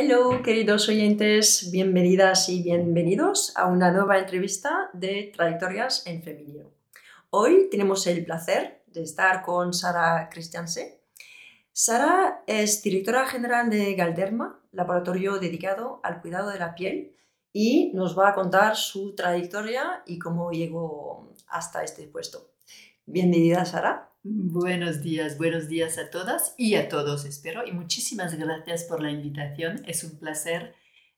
Hello, queridos oyentes, bienvenidas y bienvenidos a una nueva entrevista de Trayectorias en Femenino. Hoy tenemos el placer de estar con Sara Christianse. Sara es directora general de Galderma, laboratorio dedicado al cuidado de la piel, y nos va a contar su trayectoria y cómo llegó hasta este puesto. Bienvenida, Sara. Buenos días, buenos días a todas y a todos, espero. Y muchísimas gracias por la invitación. Es un placer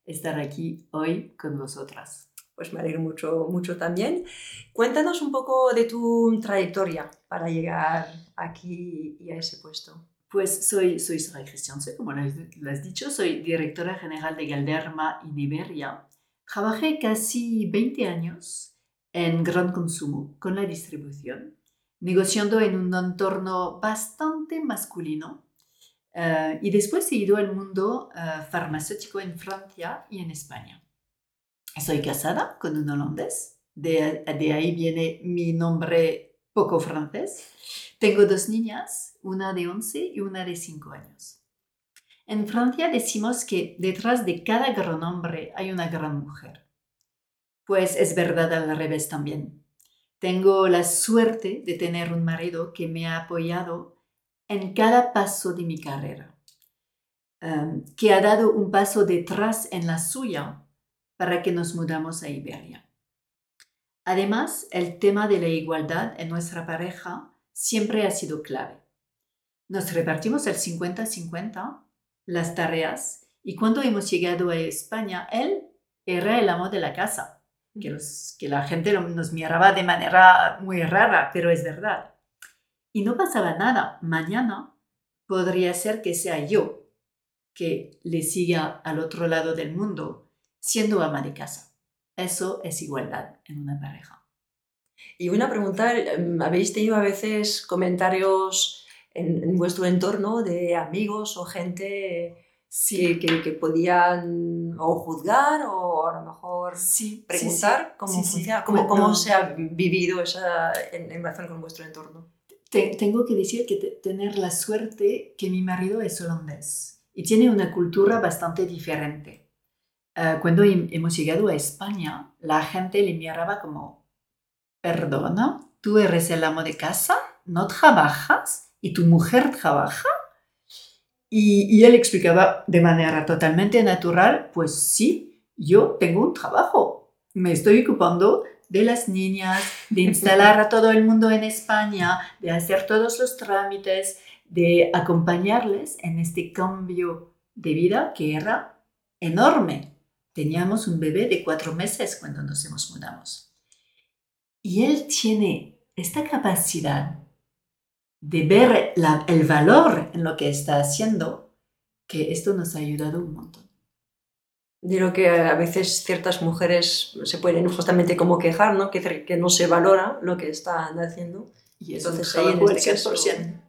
estar aquí hoy con vosotras. Pues me alegro mucho, mucho también. Cuéntanos un poco de tu trayectoria para llegar aquí y a ese puesto. Pues soy, soy Sara Christianse, como lo has dicho, soy directora general de Galderma en Iberia. Trabajé casi 20 años en gran consumo con la distribución negociando en un entorno bastante masculino. Eh, y después he ido al mundo eh, farmacéutico en Francia y en España. Soy casada con un holandés, de, de ahí viene mi nombre poco francés. Tengo dos niñas, una de 11 y una de 5 años. En Francia decimos que detrás de cada gran hombre hay una gran mujer. Pues es verdad al revés también. Tengo la suerte de tener un marido que me ha apoyado en cada paso de mi carrera, em, que ha dado un paso detrás en la suya para que nos mudamos a Iberia. Además, el tema de la igualdad en nuestra pareja siempre ha sido clave. Nos repartimos el 50-50 las tareas y cuando hemos llegado a España, él era el amo de la casa que, que la gente nos miraba de manera muy rara, pero es verdad. Y no pasaba nada. Mañana podría ser que sea yo que le siga al otro lado del mundo siendo ama de casa. Eso es igualdad en una pareja. Y una pregunta, em, ¿habéis tenido a veces comentarios en vuestro entorno de amigos o gente sí. que, que, podían o juzgar o a lo mejor sí, preguntar cómo, cómo, cómo se ha vivido esa en, en, relación con vuestro entorno. tengo que decir que tener la suerte que mi marido es holandés y tiene una cultura bastante diferente. Uh, cuando hemos llegado a España, la gente le miraba como, perdona, tú eres el amo de casa, no trabajas y tu mujer trabaja. Y, él explicaba de manera totalmente natural, pues sí, yo tengo un trabajo, me estoy ocupando de las niñas, de instalar a todo el mundo en España, de hacer todos los trámites, de acompañarles en este cambio de vida que era enorme. Teníamos un bebé de cuatro meses cuando nos hemos mudamos. Y él tiene esta capacidad de ver el valor en lo que está haciendo, que esto nos ha ayudado un montón. Digo que a veces ciertas mujeres se pueden justamente como quejar, ¿no? Que, que no se valora lo que están haciendo. Y entonces ahí en este 100%,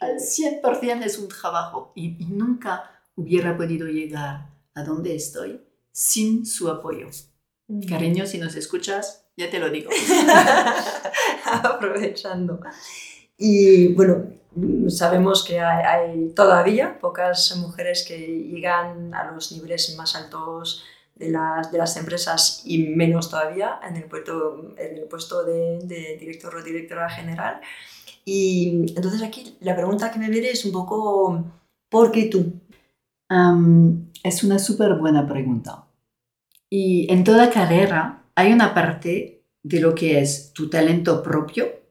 al 100% es un trabajo y, y, nunca hubiera podido llegar a donde estoy sin su apoyo. Mm. Cariño, si nos escuchas, ya te lo digo. Aprovechando. Y bueno, sabemos que hay, todavía pocas mujeres que llegan a los niveles más altos de las, de las empresas y menos todavía en el puesto, en el puesto de, de director o directora general. Y entonces aquí la pregunta que me viene es un poco, ¿por qué tú? es una súper buena pregunta. Y en toda carrera hay una parte de lo que es tu talento propio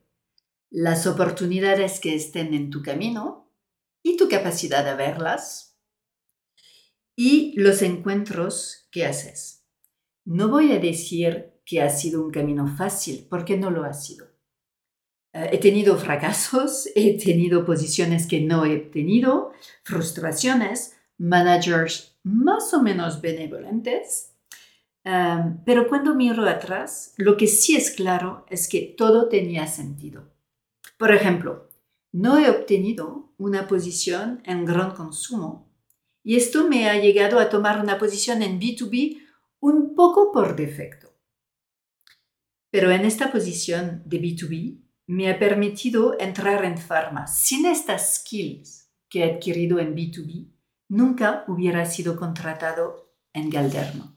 las oportunidades que estén en tu camino y tu capacidad de verlas y los encuentros que haces. No voy a decir que ha sido un camino fácil porque no lo ha sido. Eh, he tenido fracasos, he tenido posiciones que no he tenido, frustraciones, managers más o menos benevolentes, eh, pero cuando miro atrás, lo que sí es claro es que todo tenía sentido. Por ejemplo, no he obtenido una posición en gran consumo y esto me ha llegado a tomar una posición en B2B un poco por defecto. Pero en esta posición de B2B me ha permitido entrar en pharma sin estas skills que he adquirido en B2B nunca hubiera sido contratado en Galderma.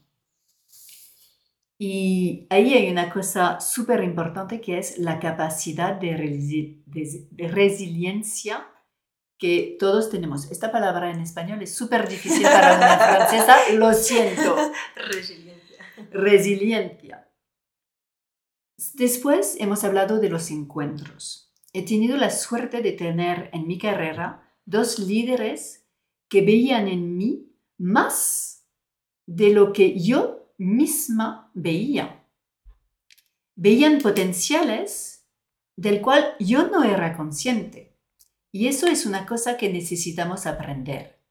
Y ahí hay una cosa súper importante que es la capacidad de, de, resiliencia que todos tenemos. Esta palabra en español es súper difícil para una francesa, lo siento. Resiliencia. Resiliencia. Después hemos hablado de los encuentros. He tenido la suerte de tener en mi carrera dos líderes que veían en mí más de lo que yo misma veía. Veían potenciales del cual yo no era consciente. Y eso es una cosa que necesitamos aprender.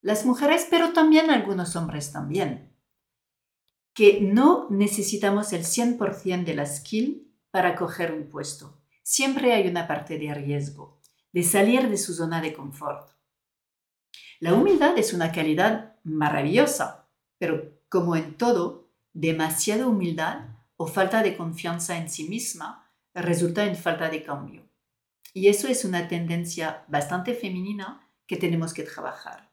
Las mujeres, pero también algunos hombres también. Que no necesitamos el 100% de la skill para coger un puesto. Siempre hay una parte de riesgo, de salir de su zona de confort. La humildad es una calidad maravillosa, pero como en todo, demasiada humildad o falta de confianza en sí misma resulta en falta de cambio. Y eso es una tendencia bastante femenina que tenemos que trabajar.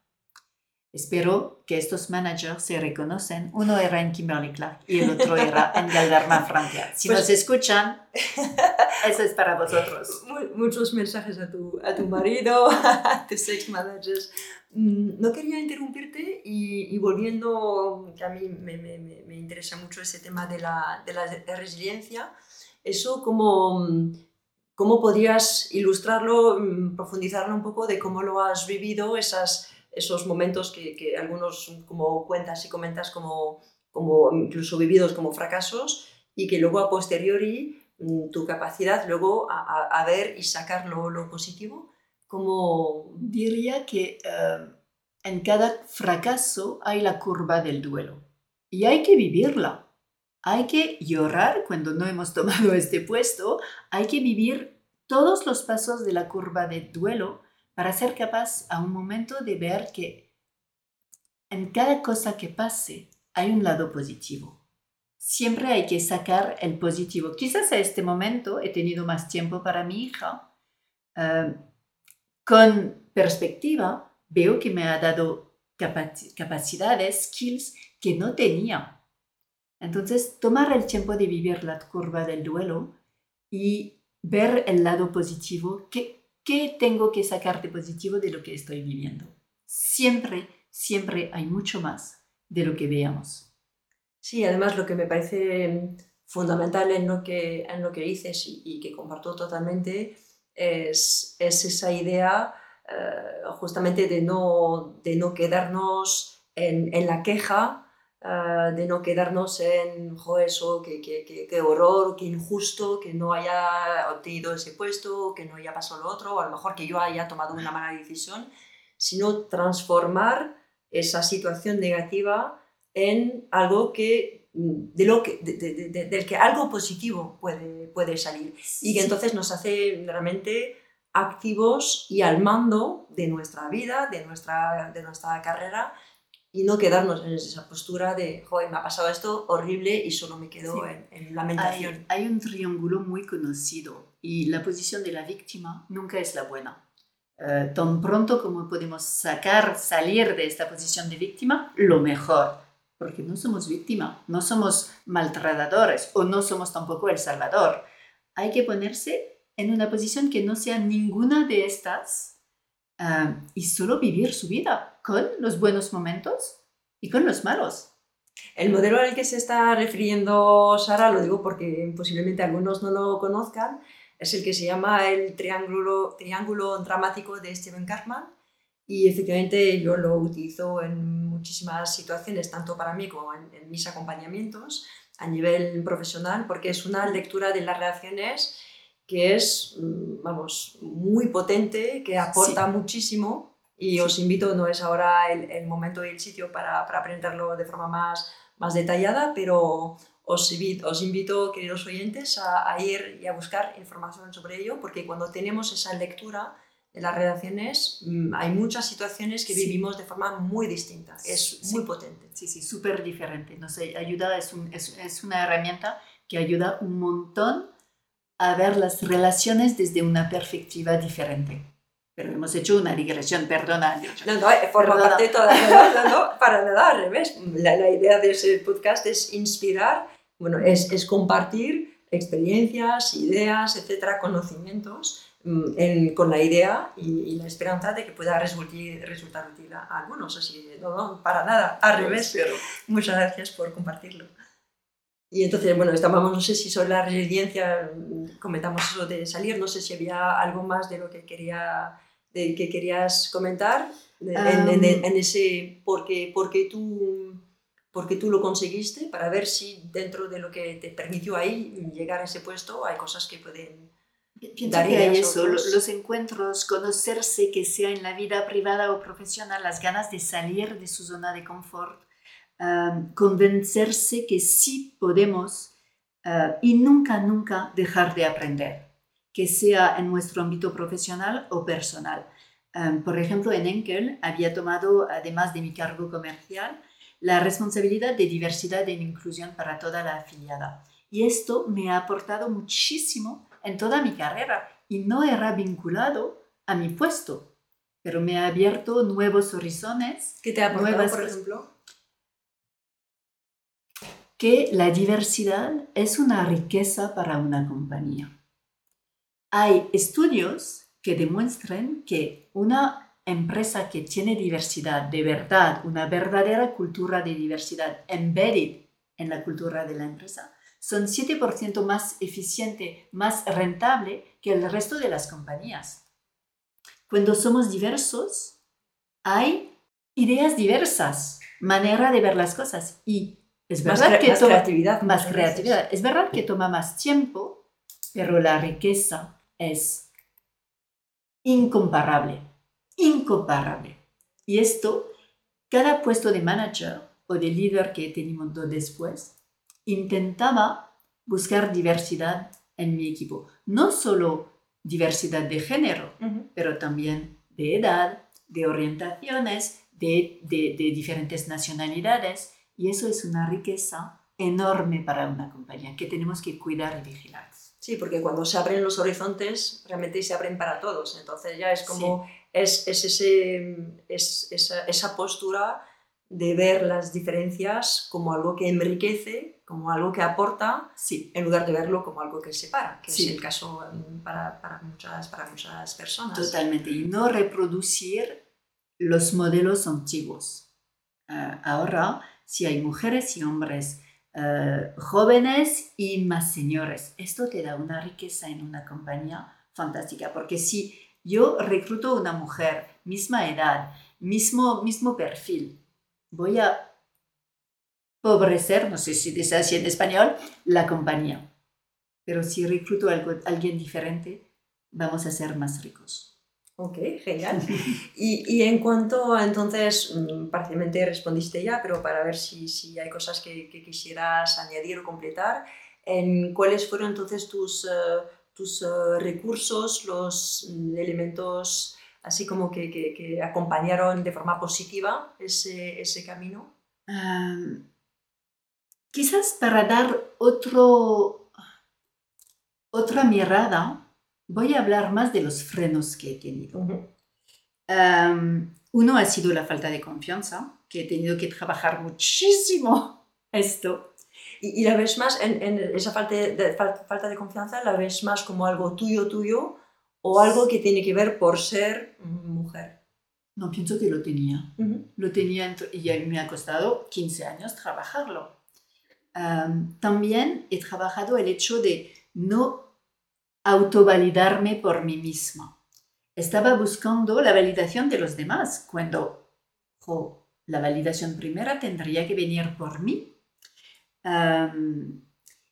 Espero que estos managers se reconocen. Uno era en Kimberly Clark y el otro era en Galderma Francia. Si pues nos escuchan, eso es para vosotros. Muchos mensajes a tu, a tu marido, a tus ex managers. Mm, no quería interrumpirte y, volviendo, que a mí me, me, me, interesa mucho ese tema de la, de la resiliencia, eso como, cómo podrías ilustrarlo, mm, profundizarlo un poco de cómo lo has vivido, esas esos momentos que, que, algunos como cuentas y comentas como, como incluso vividos como fracasos y que luego a posteriori mm, tu capacidad luego a, ver y sacar lo, lo, positivo como diría que eh, en cada fracaso hay la curva del duelo y hay que vivirla. Hay que llorar cuando no hemos tomado este puesto hay que vivir todos los pasos de la curva del duelo para ser capaz a un momento de ver que en cada cosa que pase hay un lado positivo. Siempre hay que sacar el positivo. Quizás a este momento he tenido más tiempo para mi hija. Eh, con perspectiva, veo que me ha dado capacidades, skills que no tenía. Entonces, tomar el tiempo de vivir la curva del duelo y ver el lado positivo que ¿Qué tengo que sacar de positivo de lo que estoy viviendo? Siempre, siempre hay mucho más de lo que veamos. Sí, además lo que me parece fundamental en lo que, en lo que dices y, que comparto totalmente es, es esa idea eh, justamente de no, de no quedarnos en la queja, Ah, de no quedarnos en, jo, eso, qué, qué, horror, qué injusto, que no haya obtenido ese puesto, que no haya pasado lo otro, o a lo mejor que yo haya tomado una mala decisión, sino transformar esa situación negativa en algo que, de lo que, del que algo positivo puede, puede salir. Y que entonces nos hace realmente activos y al mando de nuestra vida, de nuestra, de nuestra carrera y no quedarnos en esa postura de, joder, me ha pasado esto horrible y solo me quedo en, lamentación. Hay, hay, un triángulo muy conocido y la posición de la víctima nunca es la buena. Eh, tan pronto como podemos sacar, salir de esta posición de víctima, lo mejor, porque no somos víctima, no somos maltratadores o no somos tampoco el salvador. Hay que ponerse en una posición que no sea ninguna de estas y solo vivir su vida con los buenos momentos y con los malos. El modelo al que se está refiriendo Sara, lo digo porque posiblemente algunos no lo conozcan, es el que se llama el triángulo, triángulo dramático de Steven Cartman y efectivamente yo lo utilizo en muchísimas situaciones, tanto para mí como en, en mis acompañamientos a nivel profesional, porque es una lectura de las relaciones que es, mm, vamos, muy potente, que aporta muchísimo y os invito, no es ahora el, el momento y el sitio para, para, aprenderlo de forma más, más detallada, pero os invito, os invito queridos oyentes, a, a, ir y a buscar información sobre ello, porque cuando tenemos esa lectura de las relaciones, mm, hay muchas situaciones que vivimos de forma muy distinta, es muy potente. Sí, sí, súper diferente. Nos ayuda, es, un, es, es una herramienta que ayuda un montón a ver las relaciones desde una perspectiva diferente. Pero hemos hecho una digresión, perdona. No, no, eh, forma parte de toda no, no, para nada, al revés. La, la, idea de ese podcast es inspirar, bueno, es, es compartir experiencias, ideas, etcétera, conocimientos Mm, en, con la idea y, la esperanza de que pueda resultar, resultar útil a, algunos. Así, no, no, para nada, al revés. Pero muchas gracias por compartirlo. Y entonces, bueno, estábamos, no sé si sobre la resiliencia, mm, comentamos eso de salir, no sé si había algo más de lo que, quería, de, que querías comentar en, en, en, ese, porque, porque tú porque tú lo conseguiste, para ver si dentro de lo que te permitió ahí llegar a ese puesto hay cosas que pueden Pienso que hay eso, los encuentros, conocerse, que sea en la vida privada o profesional, las ganas de salir de su zona de confort, convencerse que sí podemos ah, y nunca, nunca dejar de aprender, que sea en nuestro ámbito profesional o personal. por ejemplo, en Enkel había tomado, además de mi cargo comercial, la responsabilidad de diversidad e inclusión para toda la afiliada. Y esto me ha aportado muchísimo en toda mi carrera y no era vinculado a mi puesto, pero me ha abierto nuevos horizontes. ¿Qué te ha aportado, por ejemplo? Que la diversidad es una riqueza para una compañía. Hay estudios que demuestran que una empresa que tiene diversidad de verdad, una verdadera cultura de diversidad embedded en la cultura de la empresa, son 7% más eficiente, más rentable que el resto de las compañías. Cuando somos diversos, hay ideas diversas, manera de ver las cosas y es verdad más que más creatividad, más creatividad. Es verdad que toma más tiempo, pero la riqueza es incomparable, incomparable. Y esto, cada puesto de manager o de líder que he tenido después, intentaba buscar diversidad en mi equipo. No solo diversidad de género, pero también de edad, de orientaciones, de, de, diferentes nacionalidades. Y eso es una riqueza enorme para una compañía que tenemos que cuidar y vigilar. Sí, porque cuando se abren los horizontes, realmente se abren para todos. Entonces ya es como, es, es, ese, es esa, esa postura de ver las diferencias como algo que enriquece, como algo que aporta, sí. en lugar de verlo como algo que separa, que es el caso mm, para, para, muchas, para muchas personas. Totalmente, y no reproducir los modelos antiguos. Uh, ahora, si hay mujeres y hombres uh, jóvenes y más señores, esto te da una riqueza en una compañía fantástica, porque si yo recluto una mujer, misma edad, mismo, mismo perfil, voy a pobrecer, no sé si dice así en español, la compañía. Pero si recluto a alguien diferente, vamos a ser más ricos. Ok, genial. Y, y, en cuanto a entonces, mm, parcialmente respondiste ya, pero para ver si, si hay cosas que, que, quisieras añadir o completar, en ¿cuáles fueron entonces tus, uh, tus uh, recursos, los mm, elementos así como que, que, acompañaron de forma positiva ese, ese camino? quizás para dar otro, otra mirada, voy a hablar más de los frenos que he tenido. uno ha sido la falta de confianza, que he tenido que trabajar muchísimo esto. ¿Y, la ves más en, en esa falta de, falta de confianza, la ves más como algo tuyo, tuyo, o algo que tiene que ver por ser mujer? No, pienso que lo tenía. Lo tenía y a mí me ha costado 15 años trabajarlo. también he trabajado el hecho de no autovalidarme por mí misma. Estaba buscando la validación de los demás cuando la validación primera tendría que venir por mí.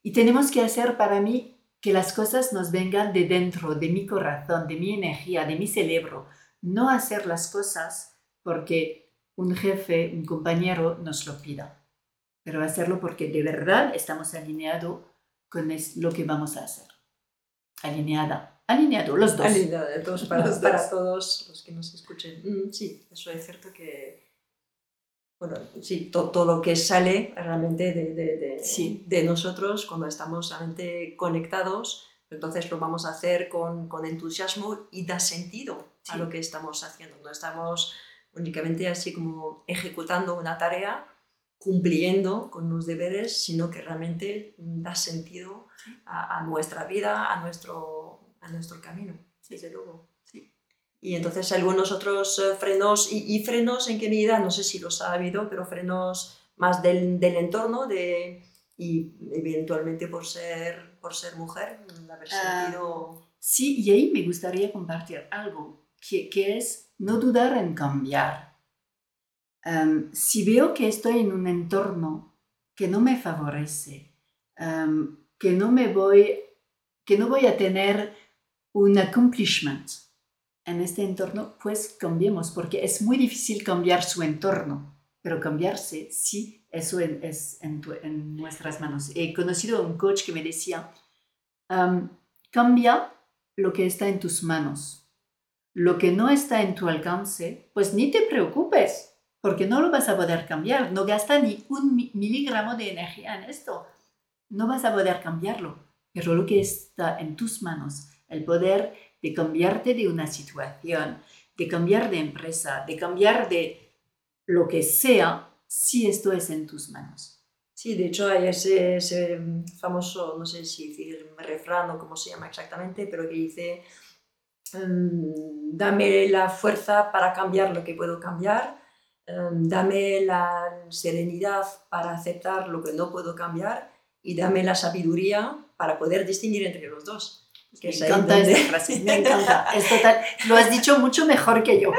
y tenemos que hacer para mí que las cosas nos vengan de dentro, de mi corazón, de mi energía, de mi cerebro. No hacer las cosas porque un jefe, un compañero nos lo pida, pero hacerlo porque de verdad estamos alineados con lo que vamos a hacer. Alineada, alineado, los dos. Alineados para, los para todos los que nos escuchen. Mm, sí, eso es cierto que bueno, sí, todo lo que sale realmente de, de, de, nosotros cuando estamos realmente conectados, entonces lo vamos a hacer con, con entusiasmo y da sentido. a lo que estamos haciendo. No estamos únicamente así como ejecutando una tarea, cumpliendo con los deberes, sino que realmente da sentido a, nuestra vida, a nuestro, a nuestro camino, desde luego. Y entonces algunos otros eh, frenos, y, frenos en qué medida, no sé si los ha habido, pero frenos más del, del entorno de, y eventualmente por ser, por ser mujer, haber ah, sentido... sí, y ahí me gustaría compartir algo, que, que es no dudar en cambiar. Em, si veo que estoy en un entorno que no me favorece, em, que no me voy, que no voy a tener un accomplishment, en este entorno, pues cambiemos, porque es muy difícil cambiar su entorno, pero cambiarse sí, eso es en, nuestras manos. He conocido a un coach que me decía, cambia lo que está en tus manos. Lo que no está en tu alcance, pues ni te preocupes, porque no lo vas a poder cambiar. No gasta ni un miligramo de energía en esto. No vas a poder cambiarlo. Pero lo que está en tus manos, el poder de cambiarte de una situación, de cambiar de empresa, de cambiar de lo que sea, si esto es en tus manos. Sí, de hecho hay ese, ese famoso, no sé si decir refrán o cómo se llama exactamente, pero que dice, em, dame la fuerza para cambiar lo que puedo cambiar, em, dame la serenidad para aceptar lo que no puedo cambiar y dame la sabiduría para poder distinguir entre los dos me encanta esta frase, me encanta. Es total, lo has dicho mucho mejor que yo.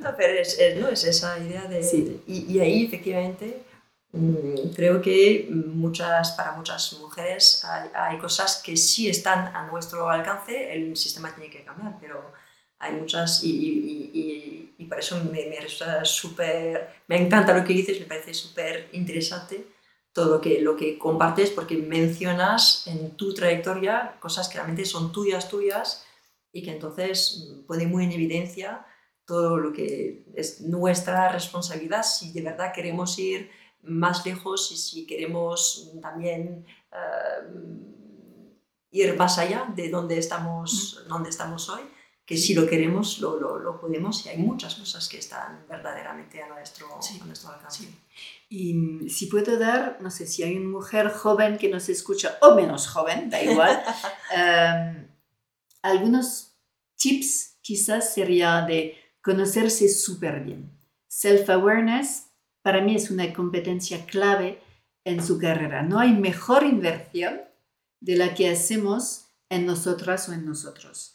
No, pero es, ¿no? es esa idea de... Sí. Y, y, ahí efectivamente mm, creo que muchas, para muchas mujeres hay, hay, cosas que sí están a nuestro alcance, el sistema tiene que cambiar, pero hay muchas y, y, y por eso me, me, super, me encanta lo que dices, me parece súper interesante todo lo que, lo que compartes porque mencionas en tu trayectoria cosas que realmente son tuyas, tuyas y que entonces pone muy en evidencia todo lo que es nuestra responsabilidad. Si de verdad queremos ir más lejos y si queremos también eh, ir más allá de donde estamos, donde estamos hoy, que si lo queremos lo, lo, lo, podemos y hay muchas cosas que están verdaderamente a nuestro, a nuestro alcance. Y mm, si puedo dar, no sé si hay una mujer joven que nos escucha o menos joven, da igual, em, algunos tips quizás sería de conocerse súper bien. Self-awareness para mí es una competencia clave en su carrera. No hay mejor inversión de la que hacemos en nosotras o en nosotros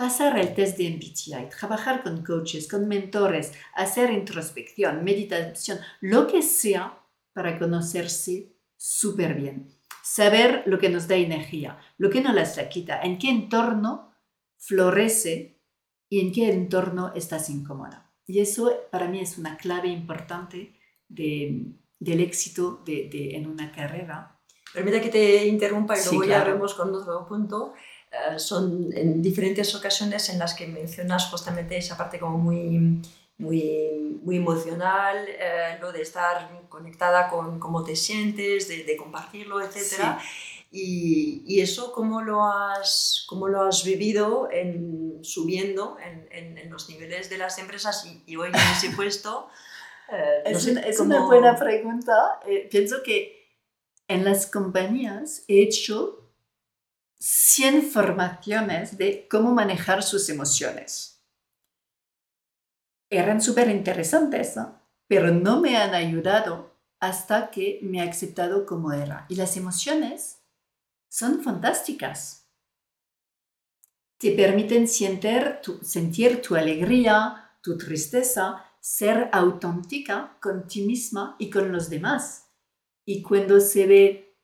pasar el test de MBTI, trabajar con coaches, con mentores, hacer introspección, meditación, lo que sea para conocerse súper bien. Saber lo que nos da energía, lo que nos la quita, en qué entorno florece y en qué entorno estás incómoda. Y eso para mí es una clave importante del éxito de, en una carrera. Permita que te interrumpa y luego ya vemos con otro punto. Eh, son en diferentes ocasiones en las que mencionas justamente esa parte como muy, muy, muy emocional, eh, lo de estar conectada con cómo te sientes, de, de compartirlo, etc. Y, y, eso, ¿cómo lo has, cómo lo has vivido en, subiendo en, en, los niveles de las empresas y, y hoy en ese puesto? Eh, es, una, es una, buena pregunta. pienso que en las compañías he hecho 100 formaciones de cómo manejar sus emociones. Eran súper interesantes, pero no me han ayudado hasta que me he aceptado como era. Y las emociones son fantásticas. Te permiten sentir tu, sentir tu alegría, tu tristeza, ser auténtica con ti misma y con los demás. Y cuando se ve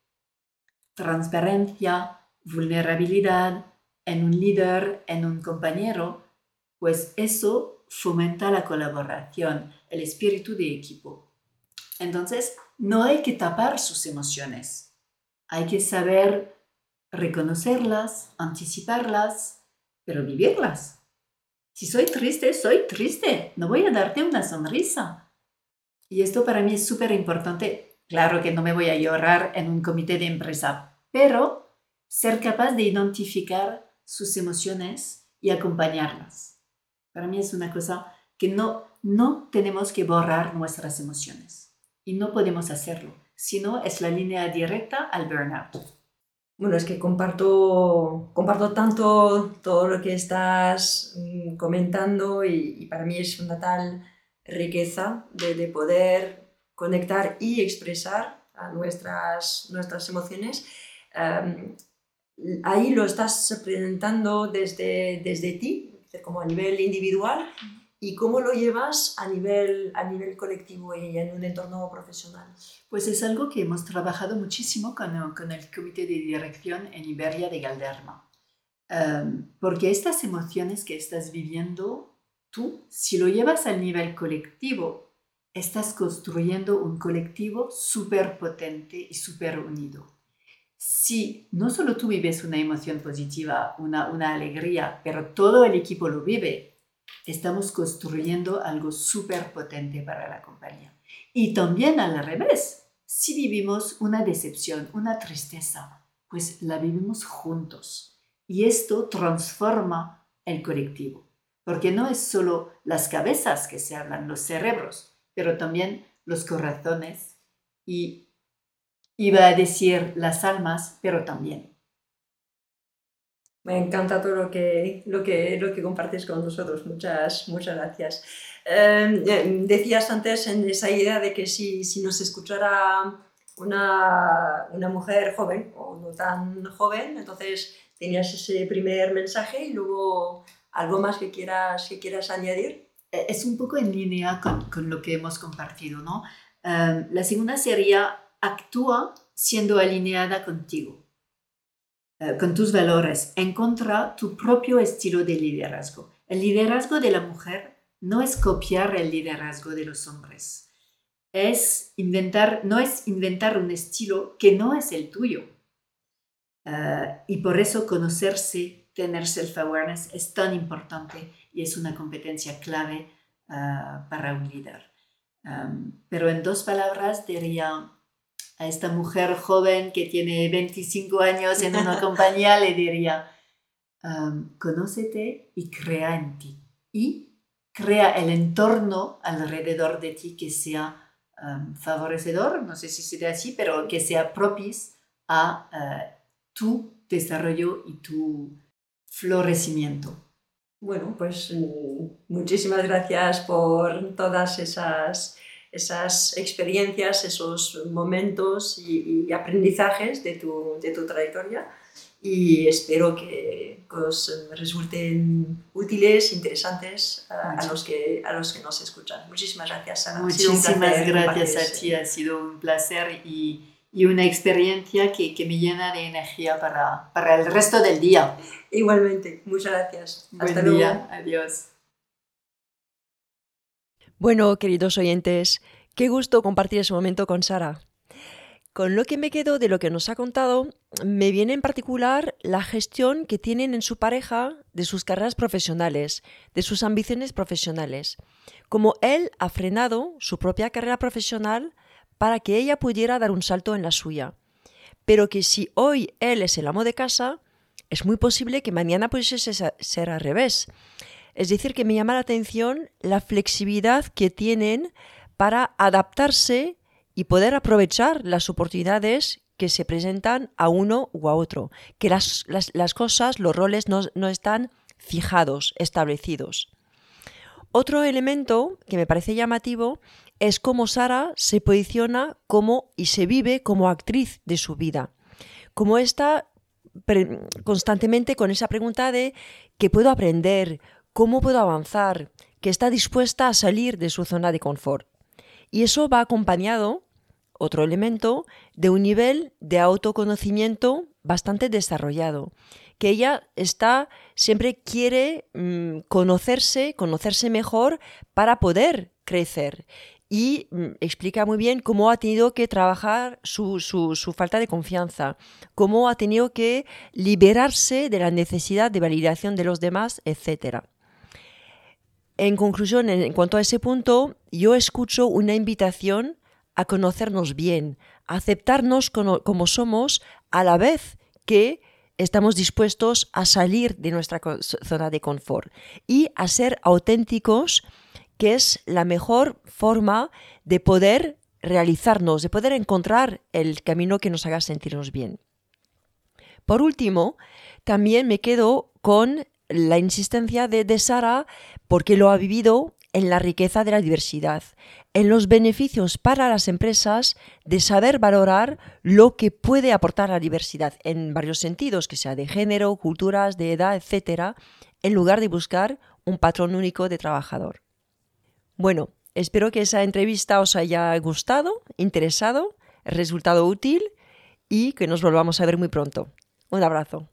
transparencia, vulnerabilidad en un líder, en un compañero, pues eso fomenta la colaboración, el espíritu de equipo. Entonces, no hay que tapar sus emociones, hay que saber reconocerlas, anticiparlas, pero vivirlas. Si soy triste, soy triste, no voy a darte una sonrisa. Y esto para mí es súper importante. Claro que no me voy a llorar en un comité de empresa, pero ser capaz de identificar sus emociones y acompañarlas. Para mí es una cosa que no, no tenemos que borrar nuestras emociones y no podemos hacerlo, sino es la línea directa al burnout. Bueno, es que comparto, comparto tanto todo lo que estás mm, comentando y, para mí es una tal riqueza de, poder conectar y expresar nuestras, nuestras emociones. Em, ahí lo estás presentando desde, desde ti, como a nivel individual, ¿Y cómo lo llevas a nivel, a nivel colectivo y en un entorno profesional? Pues es algo que hemos trabajado muchísimo con, con el comité de dirección en Iberia de Galderma. Em, porque estas emociones que estás viviendo, tú, si lo llevas al nivel colectivo, estás construyendo un colectivo súper potente y súper unido. Si no solo tú vives una emoción positiva, una, alegría, pero todo el equipo lo vive, estamos construyendo algo súper potente para la compañía. Y también al revés, si vivimos una decepción, una tristeza, pues la vivimos juntos. Y esto transforma el colectivo, porque no es solo las cabezas que se hablan, los cerebros, pero también los corazones y iba a decir las almas, pero también me encanta todo lo que, lo que, lo que compartes con nosotros. Muchas, muchas gracias. Em, eh, decías antes en esa idea de que si, si nos escuchara una, una, mujer joven o no tan joven, entonces tenías ese primer mensaje y luego algo más que quieras, que quieras añadir. Eh, es un poco en línea con, con lo que hemos compartido, ¿no? Em, la segunda sería actúa siendo alineada contigo. Eh, con tus valores, encuentra tu propio estilo de liderazgo. El liderazgo de la mujer no es copiar el liderazgo de los hombres, es inventar, no es inventar un estilo que no es el tuyo. Eh, y por eso conocerse, tener self-awareness es tan importante y es una competencia clave eh, para un líder. pero en dos palabras diría, a esta mujer joven que tiene 25 años en una compañía, le diría, conócete y crea en ti. Y crea el entorno alrededor de ti que sea favorecedor, no sé si será así, pero que sea propicio a eh, tu desarrollo y tu florecimiento. Bueno, pues mm, muchísimas gracias por todas esas esas experiencias, esos momentos y, aprendizajes de tu, de tu, trayectoria y espero que, os resulten útiles, interesantes a, los que, a los que nos escuchan. Muchísimas gracias, Sara. Muchísimas gracias a ti, ha sido un placer y, y una experiencia que, que, me llena de energía para, para el resto del día. Igualmente, muchas gracias. Hasta luego. Adiós. Bueno, queridos oyentes, qué gusto compartir ese momento con Sara. Con lo que me quedo de lo que nos ha contado, me viene en particular la gestión que tienen en su pareja de sus carreras profesionales, de sus ambiciones profesionales. Como él ha frenado su propia carrera profesional para que ella pudiera dar un salto en la suya. Pero que si hoy él es el amo de casa, es muy posible que mañana pudiese ser al revés. Es decir, que me llama la atención la flexibilidad que tienen para adaptarse y poder aprovechar las oportunidades que se presentan a uno u a otro, que las, cosas, los roles no, no están fijados, establecidos. Otro elemento que me parece llamativo es cómo Sara se posiciona como y se vive como actriz de su vida. Como está constantemente con esa pregunta de ¿qué puedo aprender? Cómo puedo avanzar, que está dispuesta a salir de su zona de confort. Y eso va acompañado, otro elemento, de un nivel de autoconocimiento bastante desarrollado, que ella está, siempre quiere mm, conocerse, conocerse mejor para poder crecer. Y mm, explica muy bien cómo ha tenido que trabajar su, su, falta de confianza, cómo ha tenido que liberarse de la necesidad de validación de los demás, etcétera. En conclusión, en cuanto a ese punto, yo escucho una invitación a conocernos bien, a aceptarnos como, somos, a la vez que estamos dispuestos a salir de nuestra zona de confort y a ser auténticos, que es la mejor forma de poder realizarnos, de poder encontrar el camino que nos haga sentirnos bien. Por último, también me quedo con la insistencia de, de Sara, porque lo ha vivido en la riqueza de la diversidad, en los beneficios para las empresas de saber valorar lo que puede aportar la diversidad en varios sentidos, que sea de género, culturas, de edad, etc., en lugar de buscar un patrón único de trabajador. Bueno, espero que esa entrevista os haya gustado, interesado, resultado útil y que nos volvamos a ver muy pronto. Un abrazo.